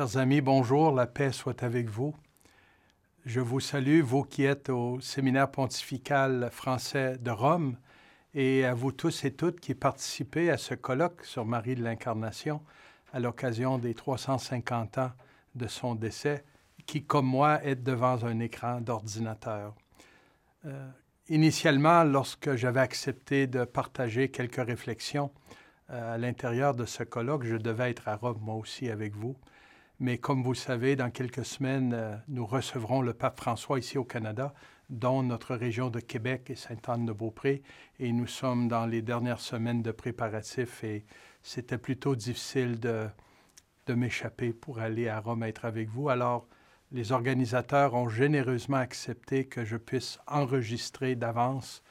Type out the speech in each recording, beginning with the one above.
Chers amis, bonjour, la paix soit avec vous. Je vous salue, vous qui êtes au séminaire pontifical français de Rome, et à vous tous et toutes qui participez à ce colloque sur Marie de l'Incarnation à l'occasion des 350 ans de son décès, qui, comme moi, êtes devant un écran d'ordinateur. Euh, initialement, lorsque j'avais accepté de partager quelques réflexions euh, à l'intérieur de ce colloque, je devais être à Rome moi aussi avec vous. Mais comme vous le savez, dans quelques semaines, euh, nous recevrons le pape François ici au Canada, dont notre région de Québec et Sainte-Anne-de-Beaupré. Et nous sommes dans les dernières semaines de préparatifs et c'était plutôt difficile de, m'échapper pour aller à Rome être avec vous. Alors, les organisateurs ont généreusement accepté que je puisse enregistrer d'avance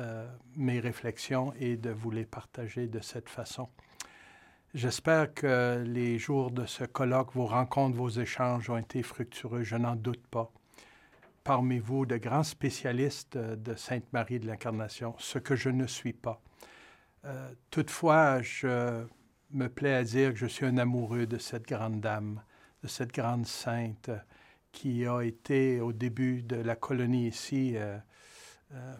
euh, mes réflexions et de vous les partager de cette façon. J'espère que les jours de ce colloque, vos rencontres, vos échanges ont été fructueux, je n'en doute pas. Parmi vous, de grands spécialistes de Sainte Marie de l'Incarnation, ce que je ne suis pas. Euh, toutefois, je me plais à dire que je suis un amoureux de cette grande dame, de cette grande sainte qui a été au début de la colonie ici euh, euh,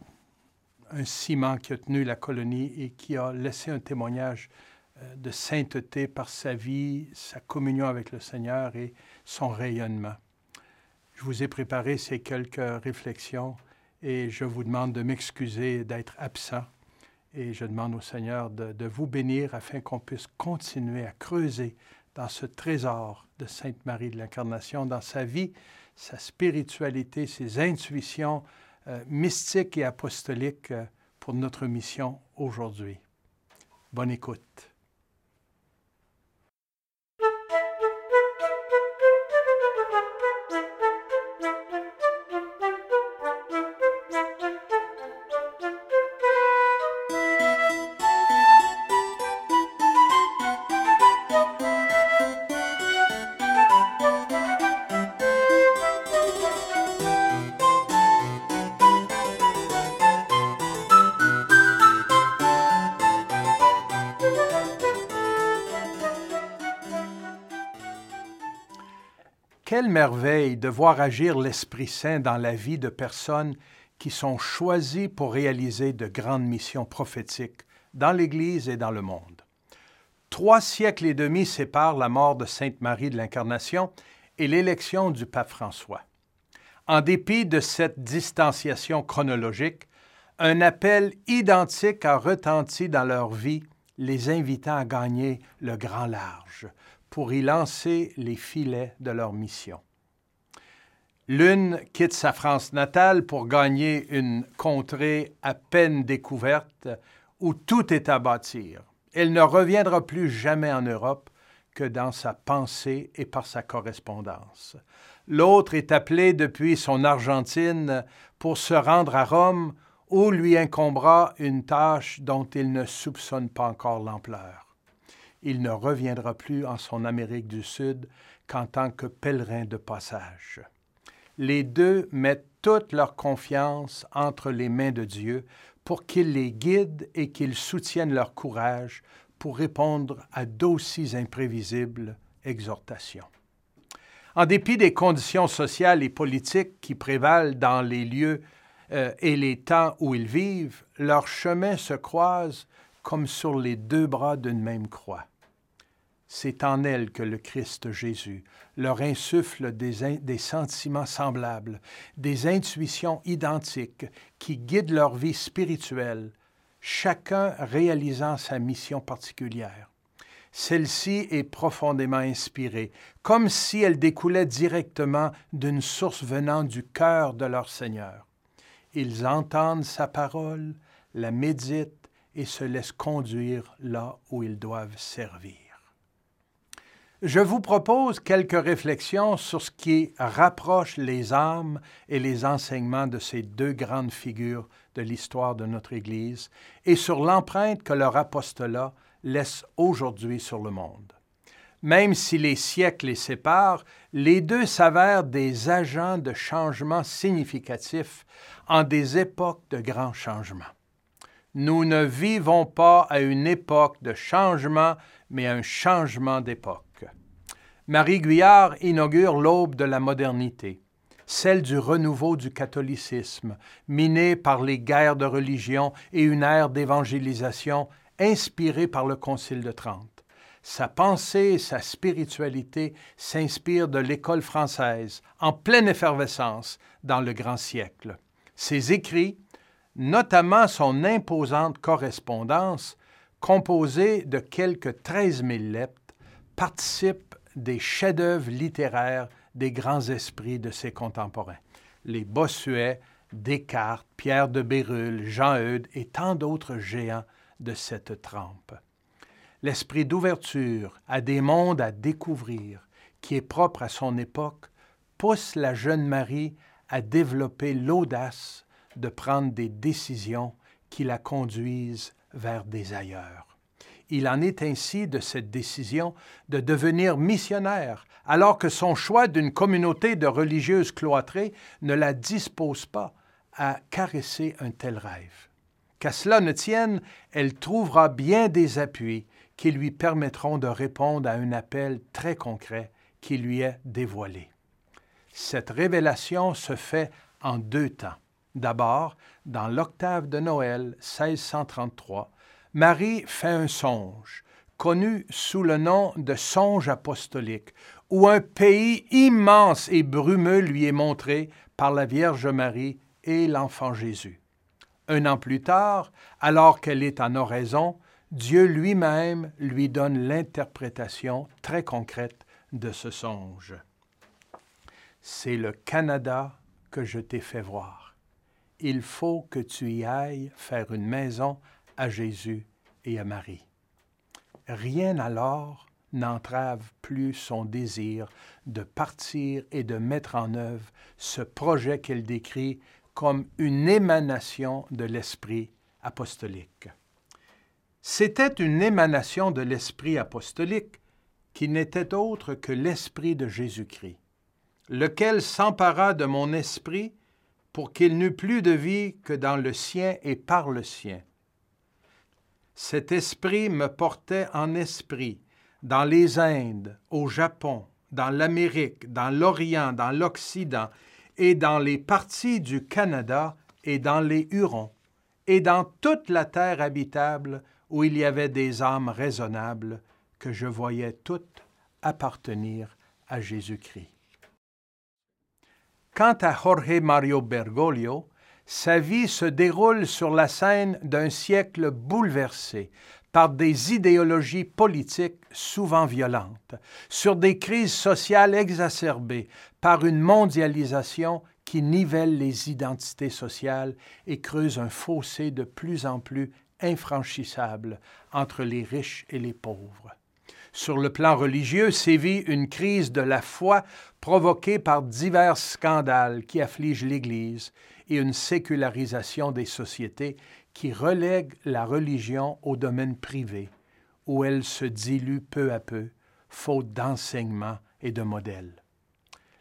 un ciment qui a tenu la colonie et qui a laissé un témoignage euh, de sainteté par sa vie, sa communion avec le Seigneur et son rayonnement. Je vous ai préparé ces quelques réflexions et je vous demande de m'excuser d'être absent et je demande au Seigneur de, vous bénir afin qu'on puisse continuer à creuser dans ce trésor de Sainte Marie de l'Incarnation, dans sa vie, sa spiritualité, ses intuitions euh, mystiques et apostoliques euh, pour notre mission aujourd'hui. Bonne écoute. De voir agir l'Esprit Saint dans la vie de personnes qui sont choisies pour réaliser de grandes missions prophétiques dans l'Église et dans le monde. Trois siècles et demi séparent la mort de Sainte Marie de l'Incarnation et l'élection du pape François. En dépit de cette distanciation chronologique, un appel identique a retenti dans leur vie, les invitant à gagner le grand large, pour y lancer les filets de leur mission. L'une quitte sa France natale pour gagner une contrée à peine découverte où tout est à bâtir. Elle ne reviendra plus jamais en Europe que dans sa pensée et par sa correspondance. L'autre est appelé depuis son Argentine pour se rendre à Rome où lui incombera une tâche dont il ne soupçonne pas encore l'ampleur il ne reviendra plus en son Amérique du Sud qu'en tant que pèlerin de passage. Les deux mettent toute leur confiance entre les mains de Dieu pour qu'il les guide et qu'il soutienne leur courage pour répondre à d'aussi imprévisibles exhortations. En dépit des conditions sociales et politiques qui prévalent dans les lieux euh, et les temps où ils vivent, leurs chemins se croisent comme sur les deux bras d'une même croix. C'est en elle que le Christ Jésus leur insuffle des, des, sentiments semblables, des intuitions identiques qui guident leur vie spirituelle, chacun réalisant sa mission particulière. Celle-ci est profondément inspirée, comme si elle découlait directement d'une source venant du cœur de leur Seigneur. Ils entendent sa parole, la méditent et se laissent conduire là où ils doivent servir. Je vous propose quelques réflexions sur ce qui rapproche les âmes et les enseignements de ces deux grandes figures de l'histoire de notre Église et sur l'empreinte que leur apostolat laisse aujourd'hui sur le monde. Même si les siècles les séparent, les deux s'avèrent des agents de changement significatifs en des époques de grands changements. Nous ne vivons pas à une époque de changement, mais à un changement d'époque. Marie Guyard inaugure l'aube de la modernité, celle du renouveau du catholicisme, miné par les guerres de religion et une ère d'évangélisation inspirée par le Concile de Trente. Sa pensée et sa spiritualité s'inspirent de l'école française, en pleine effervescence dans le grand siècle. Ses écrits, notamment son imposante correspondance, composée de quelques 13 000 lettres, participent des chefs-d'œuvre littéraires des grands esprits de ses contemporains. Les Bossuet, Descartes, Pierre de Bérulle, Jean Eudes et tant d'autres géants de cette trempe. L'esprit d'ouverture à des mondes à découvrir, qui est propre à son époque, pousse la jeune Marie à développer l'audace de prendre des décisions qui la conduisent vers des ailleurs. Il en est ainsi de cette décision de devenir missionnaire, alors que son choix d'une communauté de religieuses cloîtrées ne la dispose pas à caresser un tel rêve. Qu'à cela ne tienne, elle trouvera bien des appuis qui lui permettront de répondre à un appel très concret qui lui est dévoilé. Cette révélation se fait en deux temps. D'abord, dans l'octave de Noël 1633, Marie fait un songe, connu sous le nom de songe apostolique, où un pays immense et brumeux lui est montré par la Vierge Marie et l'enfant Jésus. Un an plus tard, alors qu'elle est en oraison, Dieu lui-même lui donne l'interprétation très concrète de ce songe. C'est le Canada que je t'ai fait voir. Il faut que tu y ailles faire une maison à Jésus et à Marie. Rien alors n'entrave plus son désir de partir et de mettre en œuvre ce projet qu'elle décrit comme une émanation de l'esprit apostolique. C'était une émanation de l'esprit apostolique qui n'était autre que l'esprit de Jésus-Christ, lequel s'empara de mon esprit pour qu'il n'eût plus de vie que dans le sien et par le sien cet esprit me portait en esprit dans les Indes, au Japon, dans l'Amérique, dans l'Orient, dans l'Occident, et dans les parties du Canada et dans les Hurons, et dans toute la terre habitable où il y avait des âmes raisonnables, que je voyais toutes appartenir à Jésus-Christ. Quant à Jorge Mario Bergoglio, sa vie se déroule sur la scène d'un siècle bouleversé par des idéologies politiques souvent violentes, sur des crises sociales exacerbées par une mondialisation qui nivelle les identités sociales et creuse un fossé de plus en plus infranchissable entre les riches et les pauvres. Sur le plan religieux sévit une crise de la foi provoquée par divers scandales qui affligent l'Église et une sécularisation des sociétés qui relègue la religion au domaine privé, où elle se dilue peu à peu, faute d'enseignement et de modèles.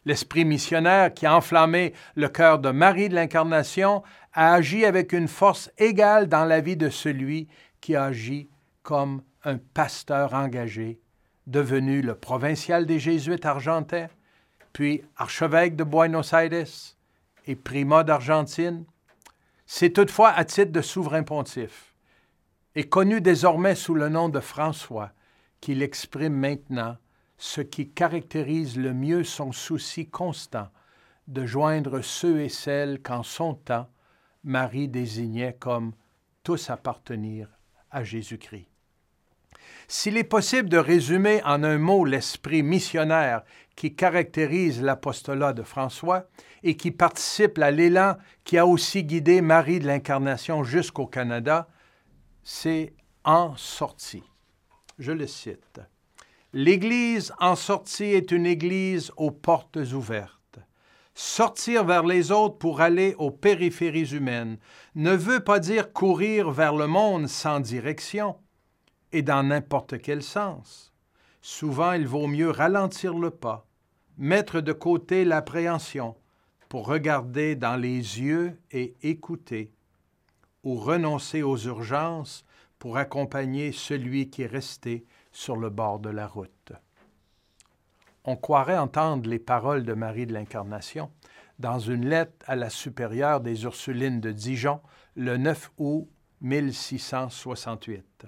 L'esprit missionnaire qui a enflammé le cœur de Marie de l'Incarnation a agi avec une force égale dans la vie de celui qui a agi comme un pasteur engagé, devenu le provincial des Jésuites argentins, puis archevêque de Buenos Aires, et primat d'Argentine, c'est toutefois à titre de souverain pontife, et connu désormais sous le nom de François, qu'il exprime maintenant ce qui caractérise le mieux son souci constant de joindre ceux et celles qu'en son temps Marie désignait comme tous appartenir à Jésus-Christ. S'il est possible de résumer en un mot l'esprit missionnaire qui caractérise l'apostolat de François et qui participe à l'élan qui a aussi guidé Marie de l'Incarnation jusqu'au Canada, c'est en sortie. Je le cite. L'Église en sortie est une Église aux portes ouvertes. Sortir vers les autres pour aller aux périphéries humaines ne veut pas dire courir vers le monde sans direction et dans n'importe quel sens. Souvent, il vaut mieux ralentir le pas, mettre de côté l'appréhension pour regarder dans les yeux et écouter, ou renoncer aux urgences pour accompagner celui qui est resté sur le bord de la route. on croirait entendre les paroles de Marie de l'Incarnation dans une lettre à la supérieure des Ursulines de Dijon le 9 août 1668.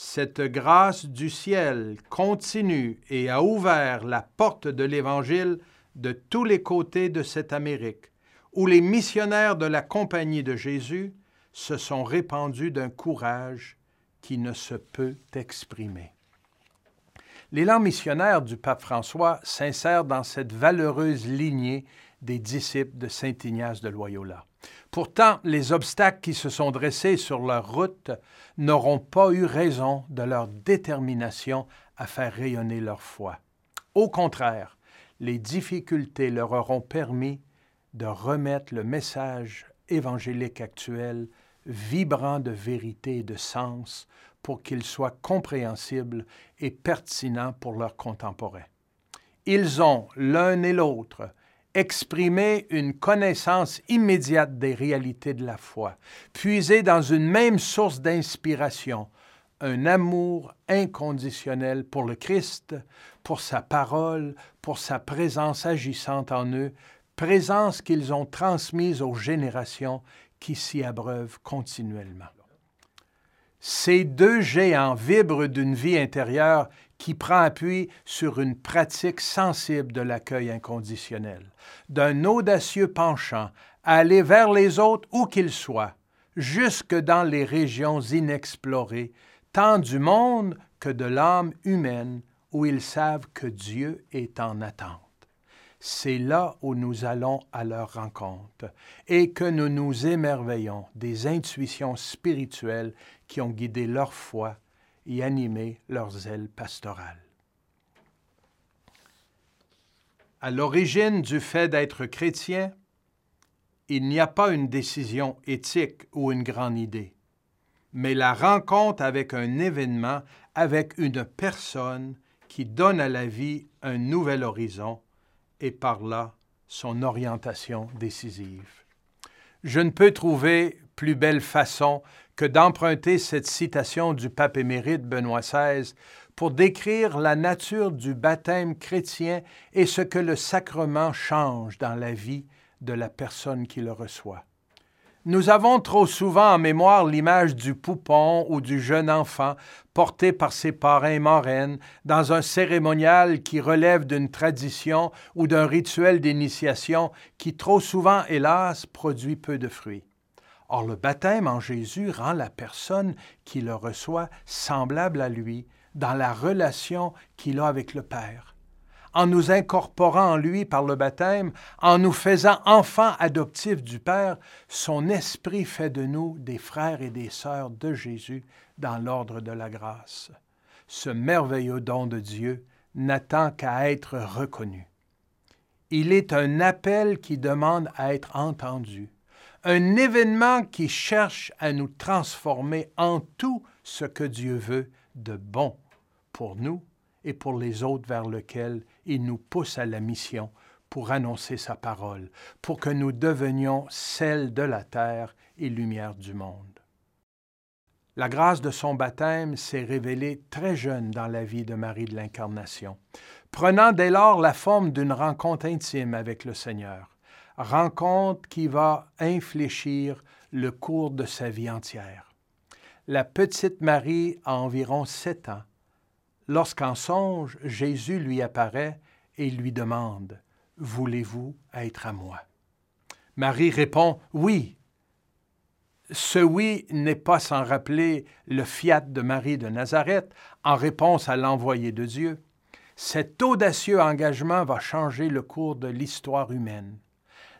Cette grâce du ciel continue et a ouvert la porte de l'Évangile de tous les côtés de cette Amérique, où les missionnaires de la Compagnie de Jésus se sont répandus d'un courage qui ne se peut exprimer. L'élan missionnaire du pape François s'insère dans cette valeureuse lignée des disciples de Saint Ignace de Loyola. Pourtant, les obstacles qui se sont dressés sur leur route n'auront pas eu raison de leur détermination à faire rayonner leur foi. Au contraire, les difficultés leur auront permis de remettre le message évangélique actuel vibrant de vérité et de sens pour qu'il soit compréhensible et pertinent pour leurs contemporains. Ils ont, l'un et l'autre, exprimé une connaissance immédiate des réalités de la foi, puisé dans une même source d'inspiration, un amour inconditionnel pour le Christ, pour sa parole, pour sa présence agissante en eux, présence qu'ils ont transmise aux générations qui s'y abreuvent continuellement. Ces deux géants vibrent d'une vie intérieure qui prend appui sur une pratique sensible de l'accueil inconditionnel, d'un audacieux penchant à aller vers les autres où qu'ils soient, jusque dans les régions inexplorées, tant du monde que de l'âme humaine, où ils savent que Dieu est en attente. C'est là où nous allons à leur rencontre et que nous nous émerveillons des intuitions spirituelles qui ont guidé leur foi et animé leurs ailes pastorales. À l'origine du fait d'être chrétien, il n'y a pas une décision éthique ou une grande idée, mais la rencontre avec un événement, avec une personne qui donne à la vie un nouvel horizon et par là son orientation décisive. Je ne peux trouver plus belle façon que d'emprunter cette citation du pape émérite Benoît XVI pour décrire la nature du baptême chrétien et ce que le sacrement change dans la vie de la personne qui le reçoit. Nous avons trop souvent en mémoire l'image du poupon ou du jeune enfant porté par ses parrains et marraines dans un cérémonial qui relève d'une tradition ou d'un rituel d'initiation qui trop souvent, hélas, produit peu de fruits. Or, le baptême en Jésus rend la personne qui le reçoit semblable à lui dans la relation qu'il a avec le Père en nous incorporant en lui par le baptême, en nous faisant enfants adoptifs du Père, son esprit fait de nous des frères et des sœurs de Jésus dans l'ordre de la grâce. Ce merveilleux don de Dieu n'attend qu'à être reconnu. Il est un appel qui demande à être entendu, un événement qui cherche à nous transformer en tout ce que Dieu veut de bon pour nous et pour les autres vers lesquels il nous pousse à la mission pour annoncer sa parole, pour que nous devenions celle de la terre et lumière du monde. La grâce de son baptême s'est révélée très jeune dans la vie de Marie de l'Incarnation, prenant dès lors la forme d'une rencontre intime avec le Seigneur, rencontre qui va infléchir le cours de sa vie entière. La petite Marie a environ sept ans lorsqu'en songe Jésus lui apparaît et lui demande, Voulez-vous être à moi? Marie répond, Oui. Ce oui n'est pas sans rappeler le fiat de Marie de Nazareth en réponse à l'envoyé de Dieu. Cet audacieux engagement va changer le cours de l'histoire humaine.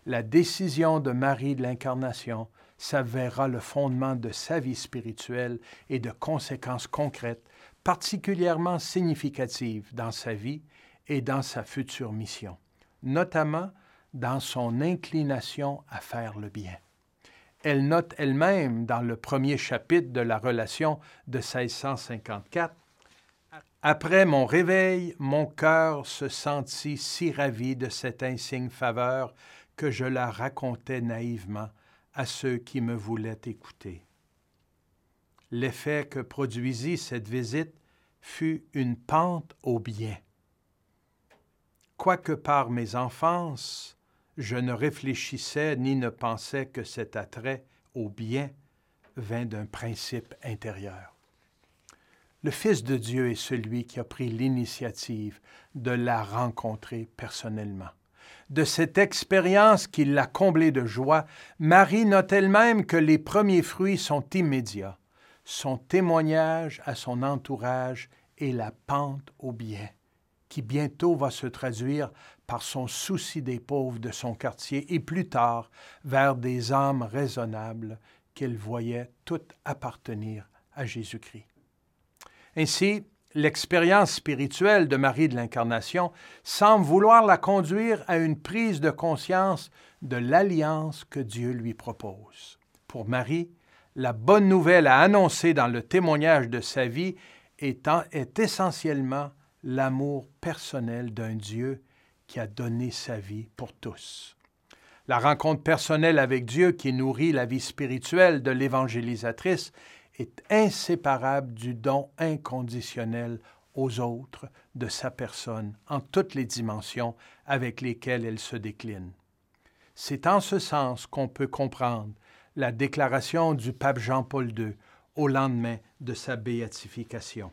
La décision de Marie de l'Incarnation s'avérera le fondement de sa vie spirituelle et de conséquences concrètes particulièrement significative dans sa vie et dans sa future mission, notamment dans son inclination à faire le bien. Elle note elle-même dans le premier chapitre de la relation de 1654 Après mon réveil, mon cœur se sentit si ravi de cette insigne faveur que je la racontais naïvement à ceux qui me voulaient écouter. L'effet que produisit cette visite fut une pente au bien. quoique par mes enfances, je ne réfléchissais ni ne pensais que cet attrait au bien vint d'un principe intérieur. Le Fils de Dieu est celui qui a pris l'initiative de la rencontrer personnellement. De cette expérience qui l'a comblée de joie, Marie note elle-même que les premiers fruits sont immédiats. Son témoignage à son entourage est la pente au bien, qui bientôt va se traduire par son souci des pauvres de son quartier et plus tard vers des âmes raisonnables qu'elle voyait toutes appartenir à Jésus-Christ. Ainsi, l'expérience spirituelle de Marie de l'Incarnation semble vouloir la conduire à une prise de conscience de l'alliance que Dieu lui propose. Pour Marie, la bonne nouvelle à annoncer dans le témoignage de sa vie est, est essentiellement l'amour personnel d'un Dieu qui a donné sa vie pour tous. La rencontre personnelle avec Dieu qui nourrit la vie spirituelle de l'évangélisatrice est inséparable du don inconditionnel aux autres de sa personne en toutes les dimensions avec lesquelles elle se décline. C'est en ce sens qu'on peut comprendre la déclaration du pape Jean-Paul II au lendemain de sa béatification.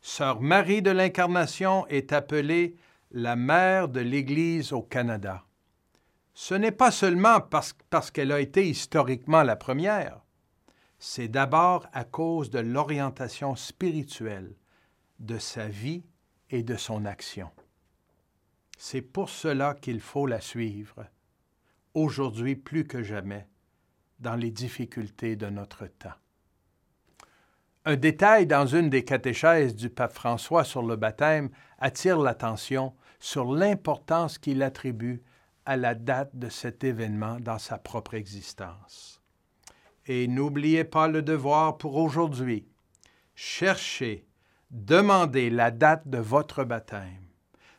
Sœur Marie de l'Incarnation est appelée la mère de l'Église au Canada. Ce n'est pas seulement parce, parce qu'elle a été historiquement la première, c'est d'abord à cause de l'orientation spirituelle de sa vie et de son action. C'est pour cela qu'il faut la suivre, aujourd'hui plus que jamais, dans les difficultés de notre temps. Un détail dans une des catéchèses du pape François sur le baptême attire l'attention sur l'importance qu'il attribue à la date de cet événement dans sa propre existence. Et n'oubliez pas le devoir pour aujourd'hui. Cherchez, demandez la date de votre baptême.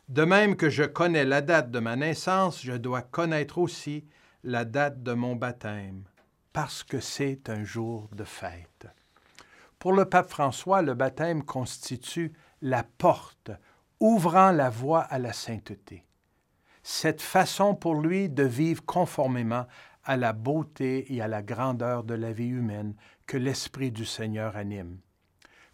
De même que je connais la date de ma naissance, je dois connaître aussi la date de mon baptême, parce que c'est un jour de fête. Pour le pape François, le baptême constitue la porte ouvrant la voie à la sainteté. Cette façon pour lui de vivre conformément à la beauté et à la grandeur de la vie humaine que l'Esprit du Seigneur anime.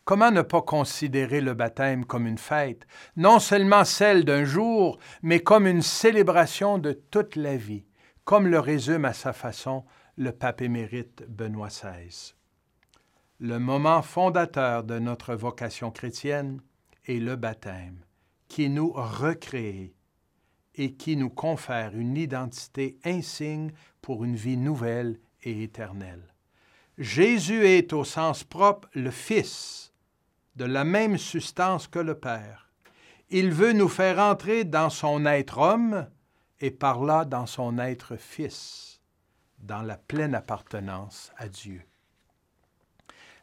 Comment ne pas considérer le baptême comme une fête, non seulement celle d'un jour, mais comme une célébration de toute la vie, comme le résume à sa façon le pape émérite Benoît XVI. Le moment fondateur de notre vocation chrétienne est le baptême, qui nous recrée et qui nous confère une identité insigne pour une vie nouvelle et éternelle. Jésus est au sens propre le Fils, de la même substance que le Père. Il veut nous faire entrer dans son être homme et par là dans son être Fils, dans la pleine appartenance à Dieu.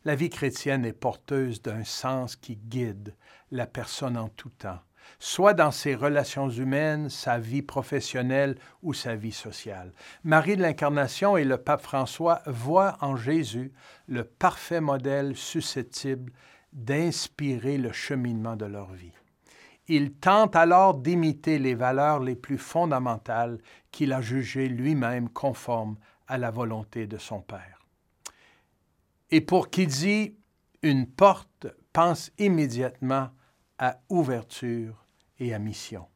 La vie chrétienne est porteuse d'un sens qui guide la personne en tout temps, soit dans ses relations humaines, sa vie professionnelle ou sa vie sociale. Marie de l'Incarnation et le pape François voient en Jésus le parfait modèle susceptible d'inspirer le cheminement de leur vie. Ils tentent alors d'imiter les valeurs les plus fondamentales qu'il a jugées lui-même conformes à la volonté de son Père. Et pour qui dit une porte, pense immédiatement à ouverture et à mission.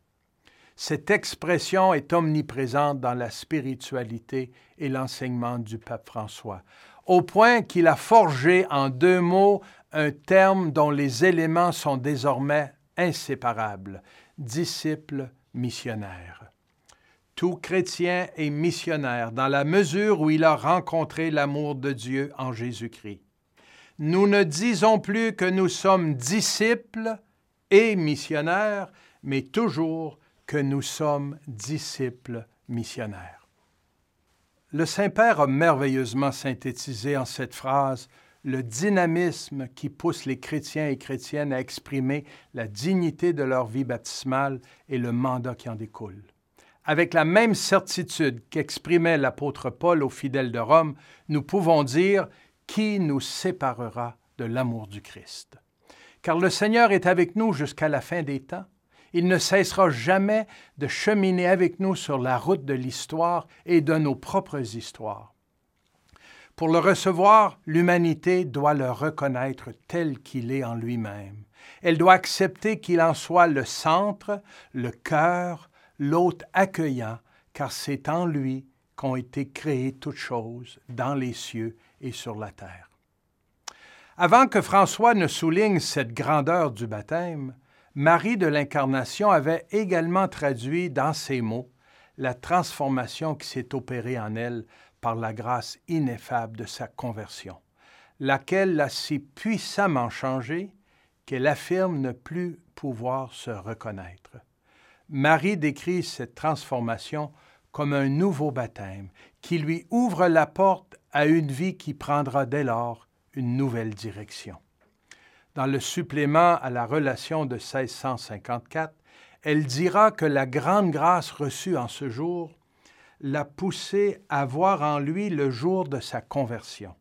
Cette expression est omniprésente dans la spiritualité et l'enseignement du pape François, au point qu'il a forgé en deux mots un terme dont les éléments sont désormais inséparables, disciple missionnaire. Tout chrétien est missionnaire dans la mesure où il a rencontré l'amour de Dieu en Jésus-Christ. Nous ne disons plus que nous sommes disciples, et missionnaires, mais toujours que nous sommes disciples missionnaires. Le Saint-Père a merveilleusement synthétisé en cette phrase le dynamisme qui pousse les chrétiens et chrétiennes à exprimer la dignité de leur vie baptismale et le mandat qui en découle. Avec la même certitude qu'exprimait l'apôtre Paul aux fidèles de Rome, nous pouvons dire Qui nous séparera de l'amour du Christ car le Seigneur est avec nous jusqu'à la fin des temps. Il ne cessera jamais de cheminer avec nous sur la route de l'histoire et de nos propres histoires. Pour le recevoir, l'humanité doit le reconnaître tel qu'il est en lui-même. Elle doit accepter qu'il en soit le centre, le cœur, l'hôte accueillant, car c'est en lui qu'ont été créées toutes choses dans les cieux et sur la terre. Avant que François ne souligne cette grandeur du baptême, Marie de l'Incarnation avait également traduit dans ces mots la transformation qui s'est opérée en elle par la grâce ineffable de sa conversion, laquelle l'a si puissamment changée qu'elle affirme ne plus pouvoir se reconnaître. Marie décrit cette transformation comme un nouveau baptême qui lui ouvre la porte à une vie qui prendra dès lors une nouvelle direction. Dans le supplément à la relation de 1654, elle dira que la grande grâce reçue en ce jour l'a poussé à voir en lui le jour de sa conversion,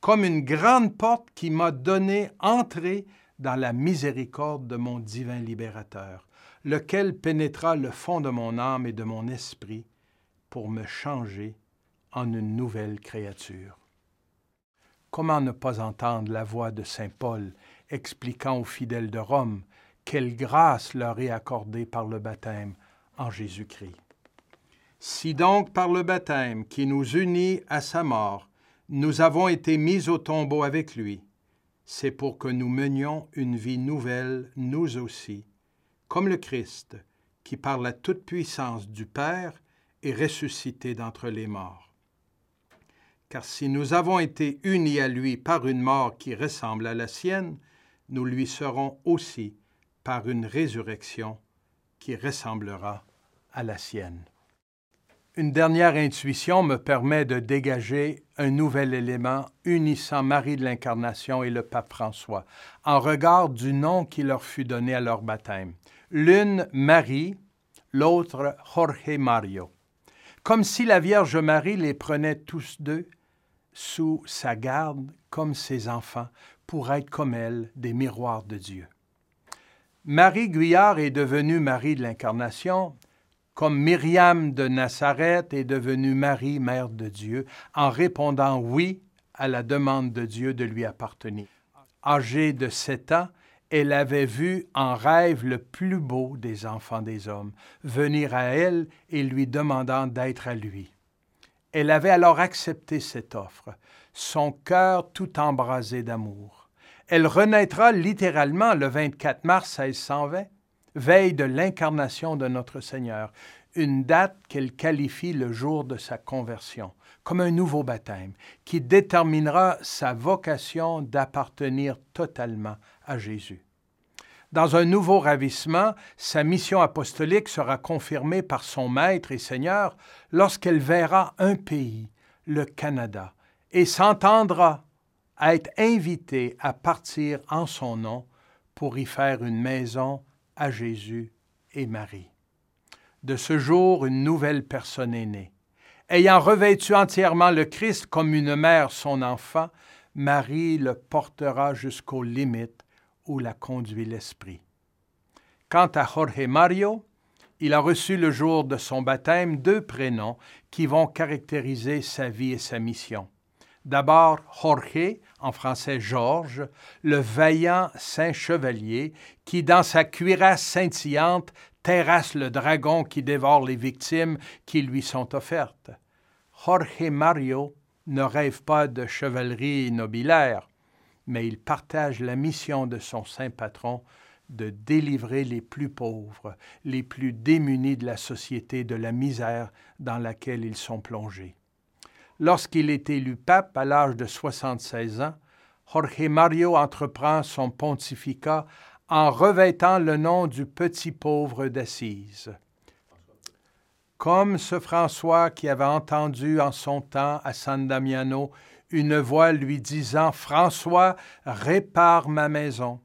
comme une grande porte qui m'a donné entrée dans la miséricorde de mon divin libérateur, lequel pénétra le fond de mon âme et de mon esprit pour me changer en une nouvelle créature. Comment ne pas entendre la voix de Saint Paul expliquant aux fidèles de Rome quelle grâce leur est accordée par le baptême en Jésus-Christ? Si donc par le baptême qui nous unit à sa mort, nous avons été mis au tombeau avec lui, c'est pour que nous menions une vie nouvelle, nous aussi, comme le Christ, qui par la toute-puissance du Père est ressuscité d'entre les morts. Car si nous avons été unis à lui par une mort qui ressemble à la sienne, nous lui serons aussi par une résurrection qui ressemblera à la sienne. Une dernière intuition me permet de dégager un nouvel élément unissant Marie de l'Incarnation et le pape François, en regard du nom qui leur fut donné à leur baptême. L'une Marie, l'autre Jorge Mario. Comme si la Vierge Marie les prenait tous deux sous sa garde comme ses enfants, pour être comme elle des miroirs de Dieu. Marie Guyard est devenue Marie de l'Incarnation, comme Myriam de Nazareth est devenue Marie, Mère de Dieu, en répondant oui à la demande de Dieu de lui appartenir. Âgée de sept ans, elle avait vu en rêve le plus beau des enfants des hommes venir à elle et lui demandant d'être à lui. Elle avait alors accepté cette offre, son cœur tout embrasé d'amour. Elle renaîtra littéralement le 24 mars 1620 veille de l'incarnation de notre Seigneur, une date qu'elle qualifie le jour de sa conversion, comme un nouveau baptême, qui déterminera sa vocation d'appartenir totalement à Jésus. Dans un nouveau ravissement, sa mission apostolique sera confirmée par son Maître et Seigneur lorsqu'elle verra un pays, le Canada, et s'entendra à être invitée à partir en son nom pour y faire une maison à Jésus et Marie. De ce jour, une nouvelle personne est née. Ayant revêtu entièrement le Christ comme une mère son enfant, Marie le portera jusqu'aux limites où la conduit l'Esprit. Quant à Jorge Mario, il a reçu le jour de son baptême deux prénoms qui vont caractériser sa vie et sa mission. D'abord Jorge, en français Georges, le vaillant saint chevalier qui, dans sa cuirasse scintillante, terrasse le dragon qui dévore les victimes qui lui sont offertes. Jorge Mario ne rêve pas de chevalerie nobilaire, mais il partage la mission de son saint patron de délivrer les plus pauvres, les plus démunis de la société de la misère dans laquelle ils sont plongés. Lorsqu'il est élu pape à l'âge de 76 ans, Jorge Mario entreprend son pontificat en revêtant le nom du petit pauvre d'Assise. Comme ce François qui avait entendu en son temps à San Damiano une voix lui disant François, répare ma maison.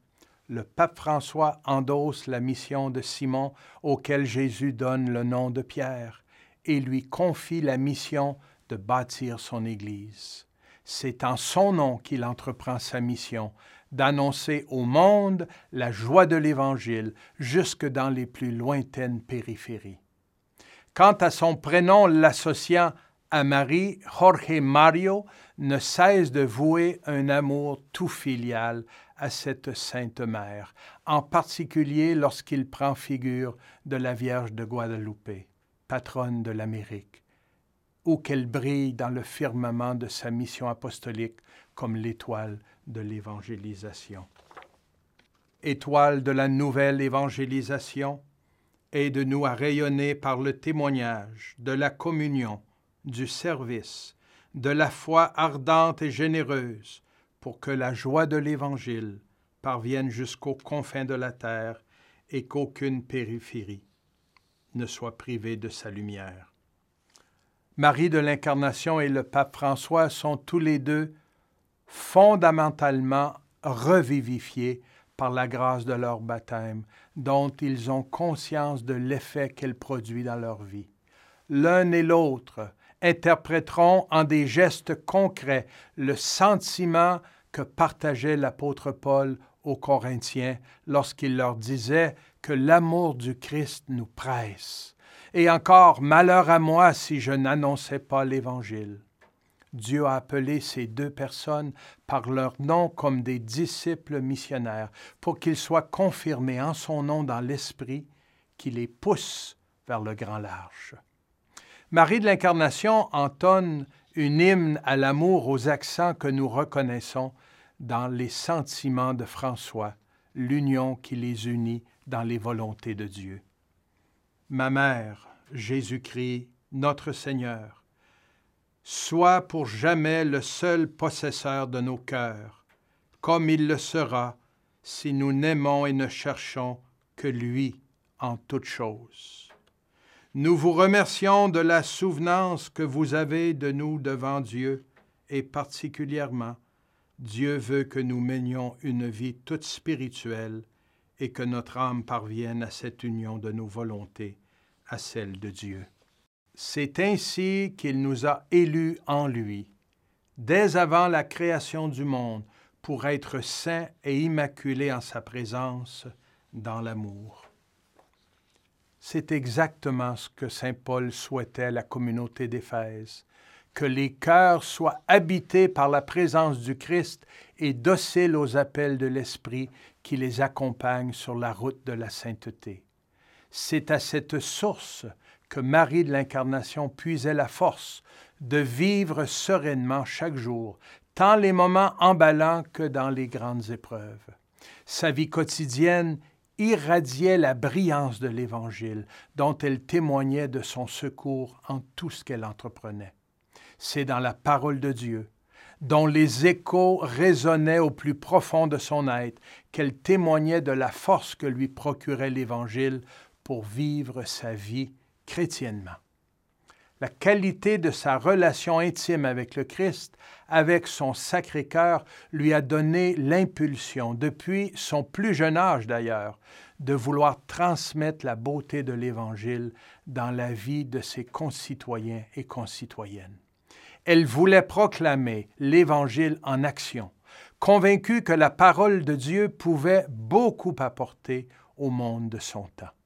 Le pape François endosse la mission de Simon auquel Jésus donne le nom de Pierre et lui confie la mission de bâtir son Église. C'est en son nom qu'il entreprend sa mission d'annoncer au monde la joie de l'Évangile jusque dans les plus lointaines périphéries. Quant à son prénom l'associant à Marie, Jorge Mario ne cesse de vouer un amour tout filial à cette Sainte Mère, en particulier lorsqu'il prend figure de la Vierge de Guadalupe, patronne de l'Amérique, ou qu'elle brille dans le firmament de sa mission apostolique comme l'étoile de l'évangélisation. Étoile de la nouvelle évangélisation, aide-nous à rayonner par le témoignage de la communion, du service, de la foi ardente et généreuse, pour que la joie de l'Évangile parvienne jusqu'aux confins de la terre et qu'aucune périphérie ne soit privée de sa lumière. Marie de l'Incarnation et le pape François sont tous les deux fondamentalement revivifiés par la grâce de leur baptême, dont ils ont conscience de l'effet qu'elle produit dans leur vie. L'un et l'autre interpréteront en des gestes concrets le sentiment que partageait l'apôtre Paul aux Corinthiens lorsqu'il leur disait que l'amour du Christ nous presse. Et encore, malheur à moi si je n'annonçais pas l'Évangile. Dieu a appelé ces deux personnes par leur nom comme des disciples missionnaires pour qu'ils soient confirmés en son nom dans l'Esprit qui les pousse vers le grand large. Marie de l'Incarnation entonne une hymne à l'amour aux accents que nous reconnaissons dans les sentiments de François, l'union qui les unit dans les volontés de Dieu. Ma mère, Jésus-Christ, notre Seigneur, sois pour jamais le seul possesseur de nos cœurs, comme il le sera si nous n'aimons et ne cherchons que lui en toutes choses. Nous vous remercions de la souvenance que vous avez de nous devant Dieu, et particulièrement, Dieu veut que nous menions une vie toute spirituelle et que notre âme parvienne à cette union de nos volontés à celle de Dieu. C'est ainsi qu'il nous a élus en lui, dès avant la création du monde, pour être saints et immaculés en sa présence dans l'amour. C'est exactement ce que Saint Paul souhaitait à la communauté d'Éphèse, que les cœurs soient habités par la présence du Christ et dociles aux appels de l'Esprit qui les accompagne sur la route de la sainteté. C'est à cette source que Marie de l'Incarnation puisait la force de vivre sereinement chaque jour, tant les moments emballants que dans les grandes épreuves. Sa vie quotidienne irradiait la brillance de l'Évangile, dont elle témoignait de son secours en tout ce qu'elle entreprenait. C'est dans la parole de Dieu, dont les échos résonnaient au plus profond de son être, qu'elle témoignait de la force que lui procurait l'Évangile pour vivre sa vie chrétiennement. La qualité de sa relation intime avec le Christ, avec son Sacré-Cœur, lui a donné l'impulsion, depuis son plus jeune âge d'ailleurs, de vouloir transmettre la beauté de l'Évangile dans la vie de ses concitoyens et concitoyennes. Elle voulait proclamer l'Évangile en action, convaincue que la parole de Dieu pouvait beaucoup apporter au monde de son temps.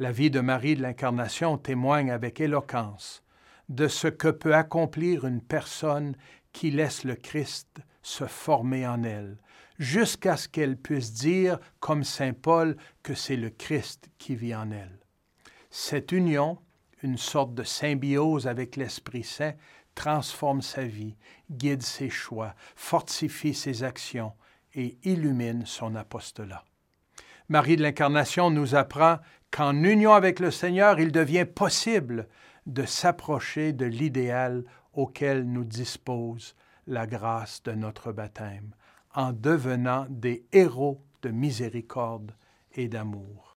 La vie de Marie de l'Incarnation témoigne avec éloquence de ce que peut accomplir une personne qui laisse le Christ se former en elle, jusqu'à ce qu'elle puisse dire, comme Saint Paul, que c'est le Christ qui vit en elle. Cette union, une sorte de symbiose avec l'Esprit Saint, transforme sa vie, guide ses choix, fortifie ses actions et illumine son apostolat. Marie de l'Incarnation nous apprend qu'en union avec le Seigneur, il devient possible de s'approcher de l'idéal auquel nous dispose la grâce de notre baptême, en devenant des héros de miséricorde et d'amour.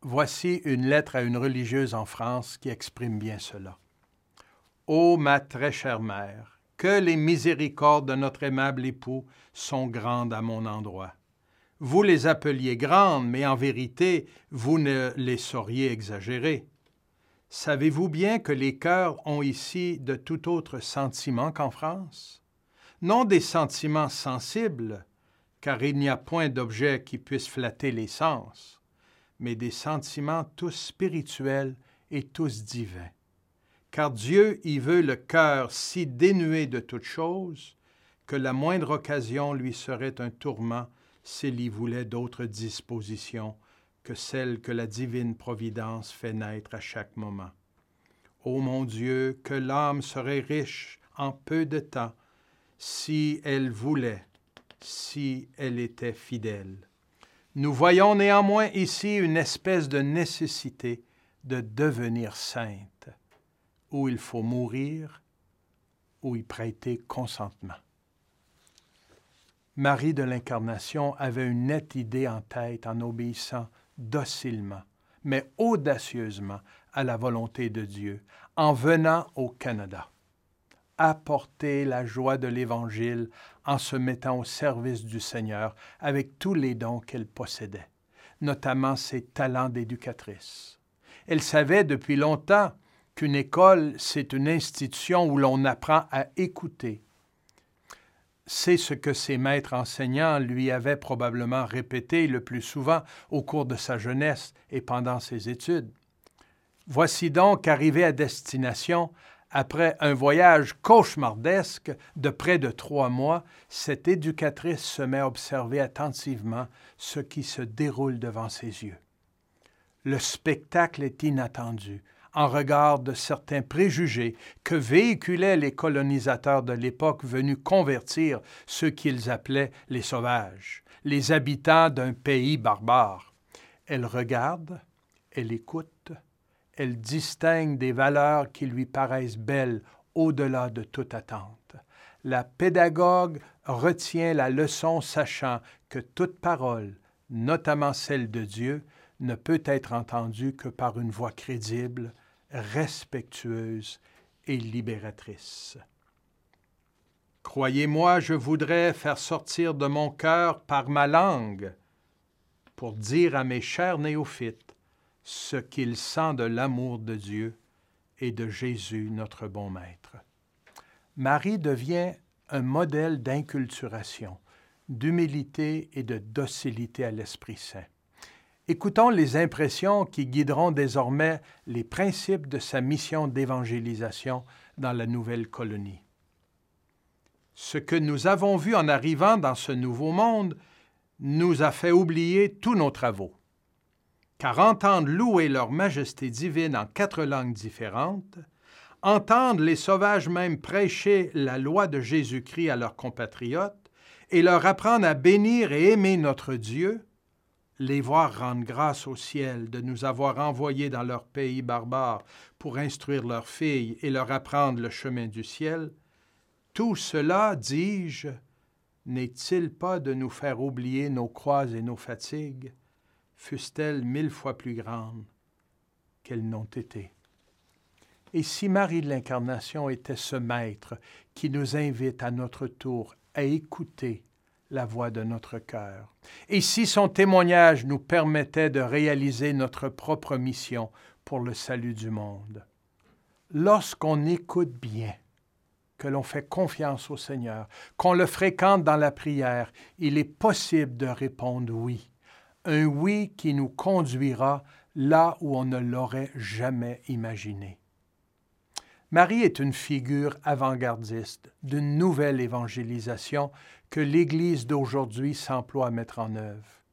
Voici une lettre à une religieuse en France qui exprime bien cela. Ô ma très chère mère, que les miséricordes de notre aimable époux sont grandes à mon endroit. Vous les appeliez grandes, mais en vérité, vous ne les sauriez exagérer. Savez-vous bien que les cœurs ont ici de tout autre sentiment qu'en France? non des sentiments sensibles, car il n'y a point d'objet qui puisse flatter les sens, mais des sentiments tous spirituels et tous divins. Car Dieu y veut le cœur si dénué de toute chose que la moindre occasion lui serait un tourment s'il y voulait d'autres dispositions que celles que la divine providence fait naître à chaque moment. Ô mon Dieu, que l'âme serait riche en peu de temps si elle voulait, si elle était fidèle. Nous voyons néanmoins ici une espèce de nécessité de devenir sainte, où il faut mourir, ou y prêter consentement. Marie de l'Incarnation avait une nette idée en tête en obéissant docilement, mais audacieusement à la volonté de Dieu, en venant au Canada. Apporter la joie de l'Évangile en se mettant au service du Seigneur avec tous les dons qu'elle possédait, notamment ses talents d'éducatrice. Elle savait depuis longtemps qu'une école, c'est une institution où l'on apprend à écouter, c'est ce que ses maîtres enseignants lui avaient probablement répété le plus souvent au cours de sa jeunesse et pendant ses études. Voici donc arrivé à destination, après un voyage cauchemardesque de près de trois mois, cette éducatrice se met à observer attentivement ce qui se déroule devant ses yeux. Le spectacle est inattendu, en regard de certains préjugés que véhiculaient les colonisateurs de l'époque venus convertir ceux qu'ils appelaient les sauvages, les habitants d'un pays barbare. Elle regarde, elle écoute, elle distingue des valeurs qui lui paraissent belles au-delà de toute attente. La pédagogue retient la leçon sachant que toute parole, notamment celle de Dieu, ne peut être entendue que par une voix crédible, respectueuse et libératrice. Croyez-moi, je voudrais faire sortir de mon cœur par ma langue pour dire à mes chers néophytes ce qu'ils sentent de l'amour de Dieu et de Jésus, notre bon Maître. Marie devient un modèle d'inculturation, d'humilité et de docilité à l'Esprit Saint. Écoutons les impressions qui guideront désormais les principes de sa mission d'évangélisation dans la nouvelle colonie. Ce que nous avons vu en arrivant dans ce nouveau monde nous a fait oublier tous nos travaux. Car entendre louer leur majesté divine en quatre langues différentes, entendre les sauvages même prêcher la loi de Jésus-Christ à leurs compatriotes et leur apprendre à bénir et aimer notre Dieu, les voir rendre grâce au ciel de nous avoir envoyés dans leur pays barbare pour instruire leurs filles et leur apprendre le chemin du ciel, tout cela, dis-je, n'est-il pas de nous faire oublier nos croix et nos fatigues, fussent-elles mille fois plus grandes qu'elles n'ont été? Et si Marie de l'Incarnation était ce maître qui nous invite à notre tour à écouter la voix de notre cœur. Et si son témoignage nous permettait de réaliser notre propre mission pour le salut du monde. Lorsqu'on écoute bien, que l'on fait confiance au Seigneur, qu'on le fréquente dans la prière, il est possible de répondre oui. Un oui qui nous conduira là où on ne l'aurait jamais imaginé. Marie est une figure avant-gardiste d'une nouvelle évangélisation que l'Église d'aujourd'hui s'emploie à mettre en œuvre.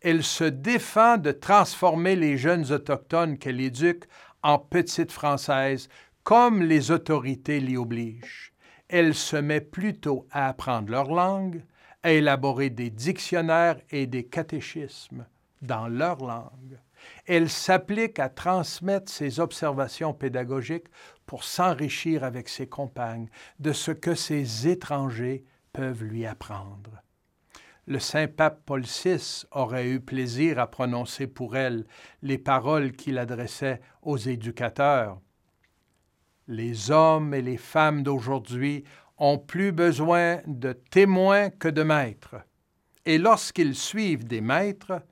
Elle se défend de transformer les jeunes autochtones qu'elle éduque en petites françaises, comme les autorités l'y obligent. Elle se met plutôt à apprendre leur langue, à élaborer des dictionnaires et des catéchismes dans leur langue. Elle s'applique à transmettre ses observations pédagogiques pour s'enrichir avec ses compagnes de ce que ces étrangers peuvent lui apprendre. Le saint pape Paul VI aurait eu plaisir à prononcer pour elle les paroles qu'il adressait aux éducateurs. Les hommes et les femmes d'aujourd'hui ont plus besoin de témoins que de maîtres. Et lorsqu'ils suivent des maîtres,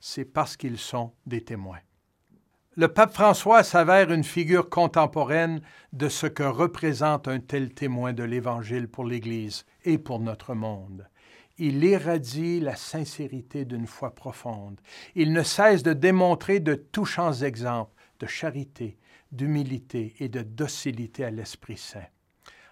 c'est parce qu'ils sont des témoins le pape François s'avère une figure contemporaine de ce que représente un tel témoin de l'Évangile pour l'Église et pour notre monde. Il irradie la sincérité d'une foi profonde. Il ne cesse de démontrer de touchants exemples de charité, d'humilité et de docilité à l'Esprit Saint.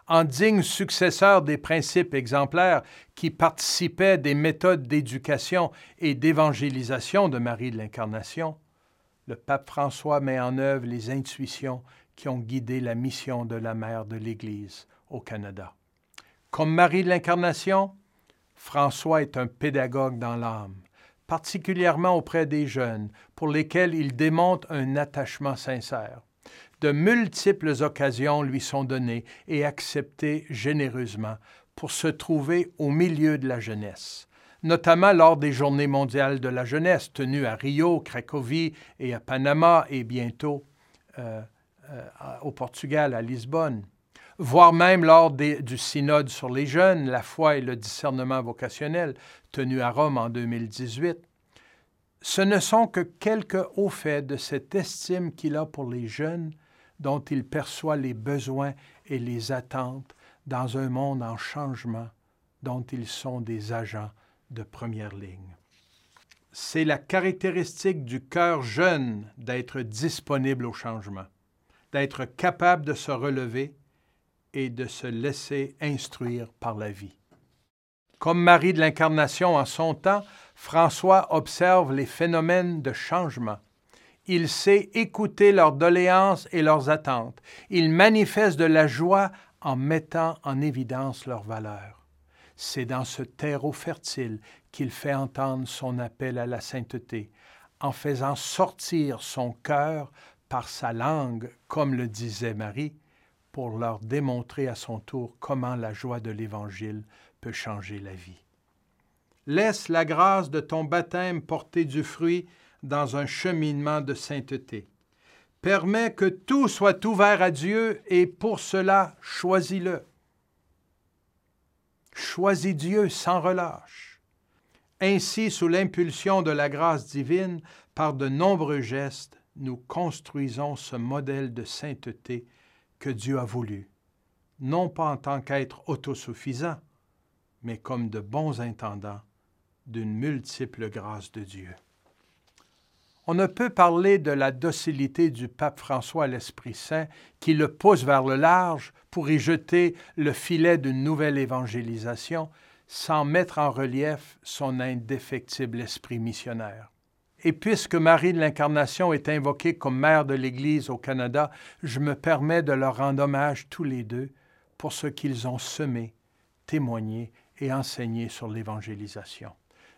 En digne successeur des principes exemplaires qui participaient des méthodes d'éducation et d'évangélisation de Marie de l'Incarnation, le pape François met en œuvre les intuitions qui ont guidé la mission de la mère de l'Église au Canada. Comme Marie de l'Incarnation, François est un pédagogue dans l'âme, particulièrement auprès des jeunes, pour lesquels il démontre un attachement sincère. De multiples occasions lui sont données et acceptées généreusement pour se trouver au milieu de la jeunesse, notamment lors des Journées mondiales de la jeunesse tenues à Rio, Cracovie et à Panama et bientôt euh, euh, au Portugal, à Lisbonne voire même lors du synode sur les jeunes, la foi et le discernement vocationnel, tenu à Rome en 2018, ce ne sont que quelques hauts faits de cette estime qu'il a pour les jeunes dont il perçoit les besoins et les attentes dans un monde en changement dont ils sont des agents de première ligne. C'est la caractéristique du cœur jeune d'être disponible au changement, d'être capable de se relever et de se laisser instruire par la vie. Comme Marie de l'Incarnation en son temps, François observe les phénomènes de changement. Il sait écouter leurs doléances et leurs attentes. Il manifeste de la joie en mettant en évidence leurs valeurs. C'est dans ce terreau fertile qu'il fait entendre son appel à la sainteté, en faisant sortir son cœur par sa langue, comme le disait Marie, pour leur démontrer à son tour comment la joie de l'Évangile peut changer la vie. Laisse la grâce de ton baptême porter du fruit dans un cheminement de sainteté. Permets que tout soit ouvert à Dieu et pour cela, choisis-le. Choisis Dieu sans relâche. Ainsi, sous l'impulsion de la grâce divine, par de nombreux gestes, nous construisons ce modèle de sainteté que Dieu a voulu, non pas en tant qu'être autosuffisant, mais comme de bons intendants d'une multiple grâce de Dieu. On ne peut parler de la docilité du pape François à l'Esprit Saint qui le pousse vers le large pour y jeter le filet d'une nouvelle évangélisation sans mettre en relief son indéfectible esprit missionnaire. Et puisque Marie de l'Incarnation est invoquée comme mère de l'Église au Canada, je me permets de leur rendre hommage tous les deux pour ce qu'ils ont semé, témoigné et enseigné sur l'évangélisation.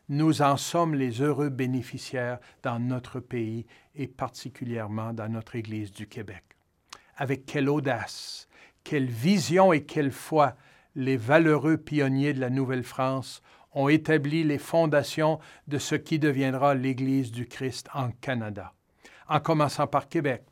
Nous en sommes les heureux bénéficiaires dans notre pays et particulièrement dans notre Église du Québec. Avec quelle audace, quelle vision et quelle foi les valeureux pionniers de la Nouvelle-France ont établi les fondations de ce qui deviendra l'Église du Christ en Canada, en commençant par Québec,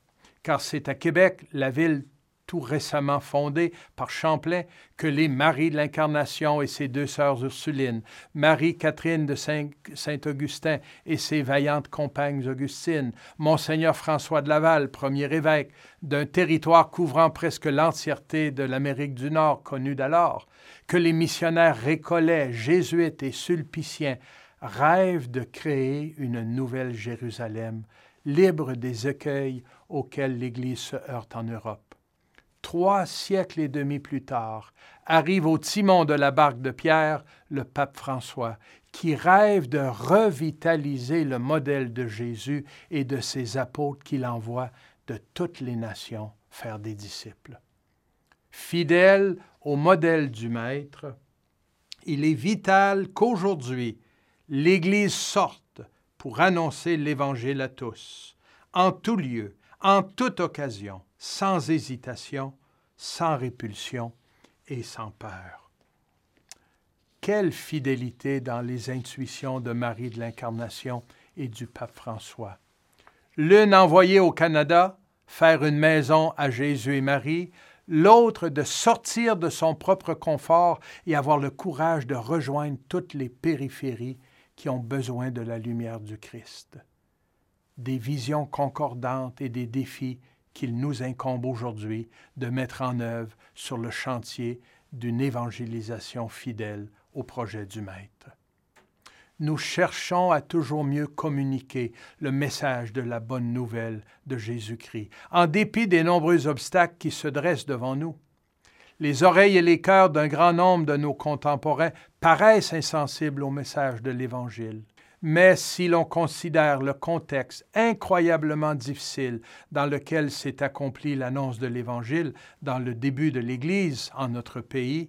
car c'est à Québec, la ville tout récemment fondée par Champlain, que les Maries de l'Incarnation et ses deux sœurs Ursulines, Marie-Catherine de Saint-Augustin et ses vaillantes compagnes Augustines, Monseigneur François de Laval, premier évêque d'un territoire couvrant presque l'entièreté de l'Amérique du Nord connue d'alors, que les missionnaires récollets, jésuites et sulpiciens rêvent de créer une nouvelle Jérusalem, libre des écueils auxquels l'Église se heurte en Europe. Trois siècles et demi plus tard, arrive au timon de la barque de Pierre le pape François, qui rêve de revitaliser le modèle de Jésus et de ses apôtres qu'il envoie de toutes les nations faire des disciples. Fidèle au modèle du Maître, il est vital qu'aujourd'hui l'Église sorte pour annoncer l'Évangile à tous, en tout lieu, en toute occasion, sans hésitation, sans répulsion et sans peur. Quelle fidélité dans les intuitions de Marie de l'Incarnation et du pape François. L'une envoyée au Canada faire une maison à Jésus et Marie, l'autre de sortir de son propre confort et avoir le courage de rejoindre toutes les périphéries qui ont besoin de la lumière du Christ. Des visions concordantes et des défis qu'il nous incombe aujourd'hui de mettre en œuvre sur le chantier d'une évangélisation fidèle au projet du Maître. Nous cherchons à toujours mieux communiquer le message de la bonne nouvelle de Jésus-Christ, en dépit des nombreux obstacles qui se dressent devant nous. Les oreilles et les cœurs d'un grand nombre de nos contemporains paraissent insensibles au message de l'Évangile. Mais si l'on considère le contexte incroyablement difficile dans lequel s'est accomplie l'annonce de l'Évangile dans le début de l'Église en notre pays,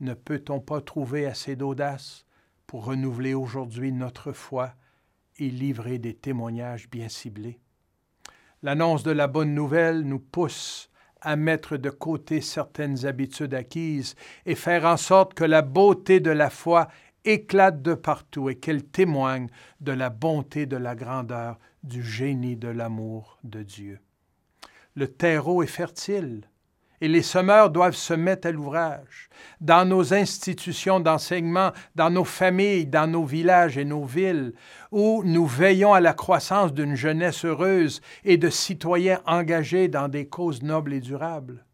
ne peut-on pas trouver assez d'audace pour renouveler aujourd'hui notre foi et livrer des témoignages bien ciblés? L'annonce de la bonne nouvelle nous pousse à mettre de côté certaines habitudes acquises et faire en sorte que la beauté de la foi éclate de partout et qu'elle témoigne de la bonté, de la grandeur, du génie de l'amour de Dieu. Le terreau est fertile et les semeurs doivent se mettre à l'ouvrage. Dans nos institutions d'enseignement, dans nos familles, dans nos villages et nos villes, où nous veillons à la croissance d'une jeunesse heureuse et de citoyens engagés dans des causes nobles et durables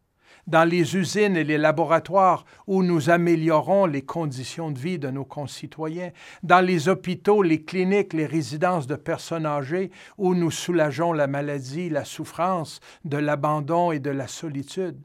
dans les usines et les laboratoires où nous améliorons les conditions de vie de nos concitoyens, dans les hôpitaux, les cliniques, les résidences de personnes âgées où nous soulageons la maladie, la souffrance, de l'abandon et de la solitude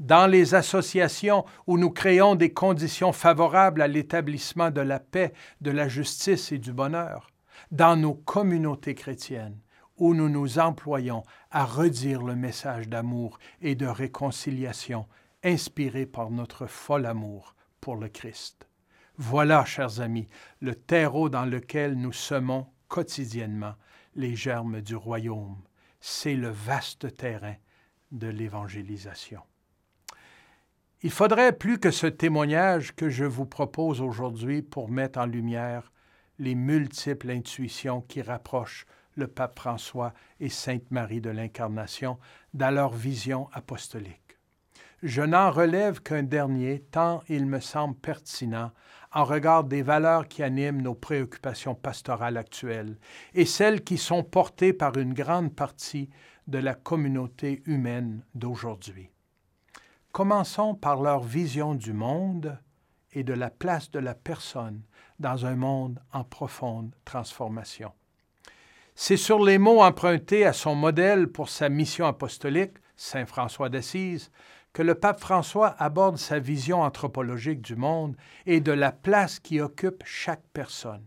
dans les associations où nous créons des conditions favorables à l'établissement de la paix, de la justice et du bonheur, dans nos communautés chrétiennes, où nous nous employons à redire le message d'amour et de réconciliation inspiré par notre fol amour pour le Christ. Voilà, chers amis, le terreau dans lequel nous semons quotidiennement les germes du royaume. C'est le vaste terrain de l'évangélisation. Il faudrait plus que ce témoignage que je vous propose aujourd'hui pour mettre en lumière les multiples intuitions qui rapprochent le pape François et Sainte Marie de l'Incarnation dans leur vision apostolique. Je n'en relève qu'un dernier, tant il me semble pertinent en regard des valeurs qui animent nos préoccupations pastorales actuelles et celles qui sont portées par une grande partie de la communauté humaine d'aujourd'hui. Commençons par leur vision du monde et de la place de la personne dans un monde en profonde transformation. C'est sur les mots empruntés à son modèle pour sa mission apostolique, Saint François d'Assise, que le pape François aborde sa vision anthropologique du monde et de la place qui occupe chaque personne.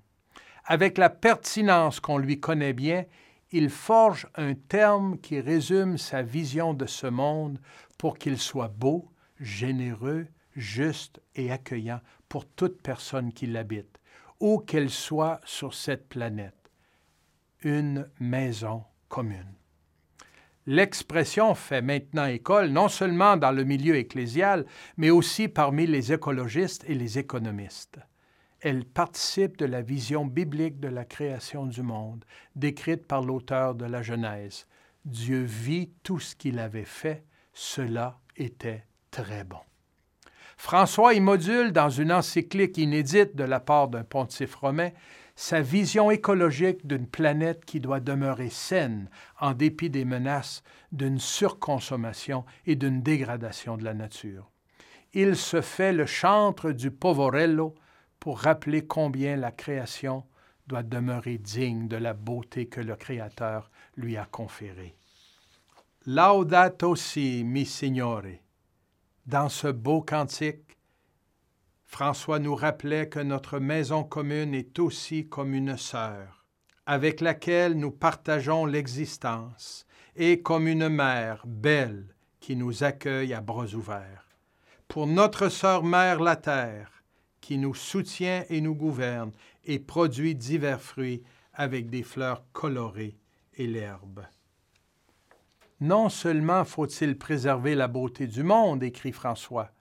Avec la pertinence qu'on lui connaît bien, il forge un terme qui résume sa vision de ce monde pour qu'il soit beau, généreux, juste et accueillant pour toute personne qui l'habite, où qu'elle soit sur cette planète une maison commune. L'expression fait maintenant école non seulement dans le milieu ecclésial, mais aussi parmi les écologistes et les économistes. Elle participe de la vision biblique de la création du monde, décrite par l'auteur de la Genèse. Dieu vit tout ce qu'il avait fait, cela était très bon. François y module dans une encyclique inédite de la part d'un pontife romain sa vision écologique d'une planète qui doit demeurer saine en dépit des menaces d'une surconsommation et d'une dégradation de la nature. Il se fait le chantre du poverello pour rappeler combien la création doit demeurer digne de la beauté que le Créateur lui a conférée. Laudato si, mi Signore. Dans ce beau cantique, François nous rappelait que notre maison commune est aussi comme une sœur, avec laquelle nous partageons l'existence, et comme une mère belle qui nous accueille à bras ouverts. Pour notre sœur mère la terre, qui nous soutient et nous gouverne, et produit divers fruits avec des fleurs colorées et l'herbe. Non seulement faut-il préserver la beauté du monde, écrit François,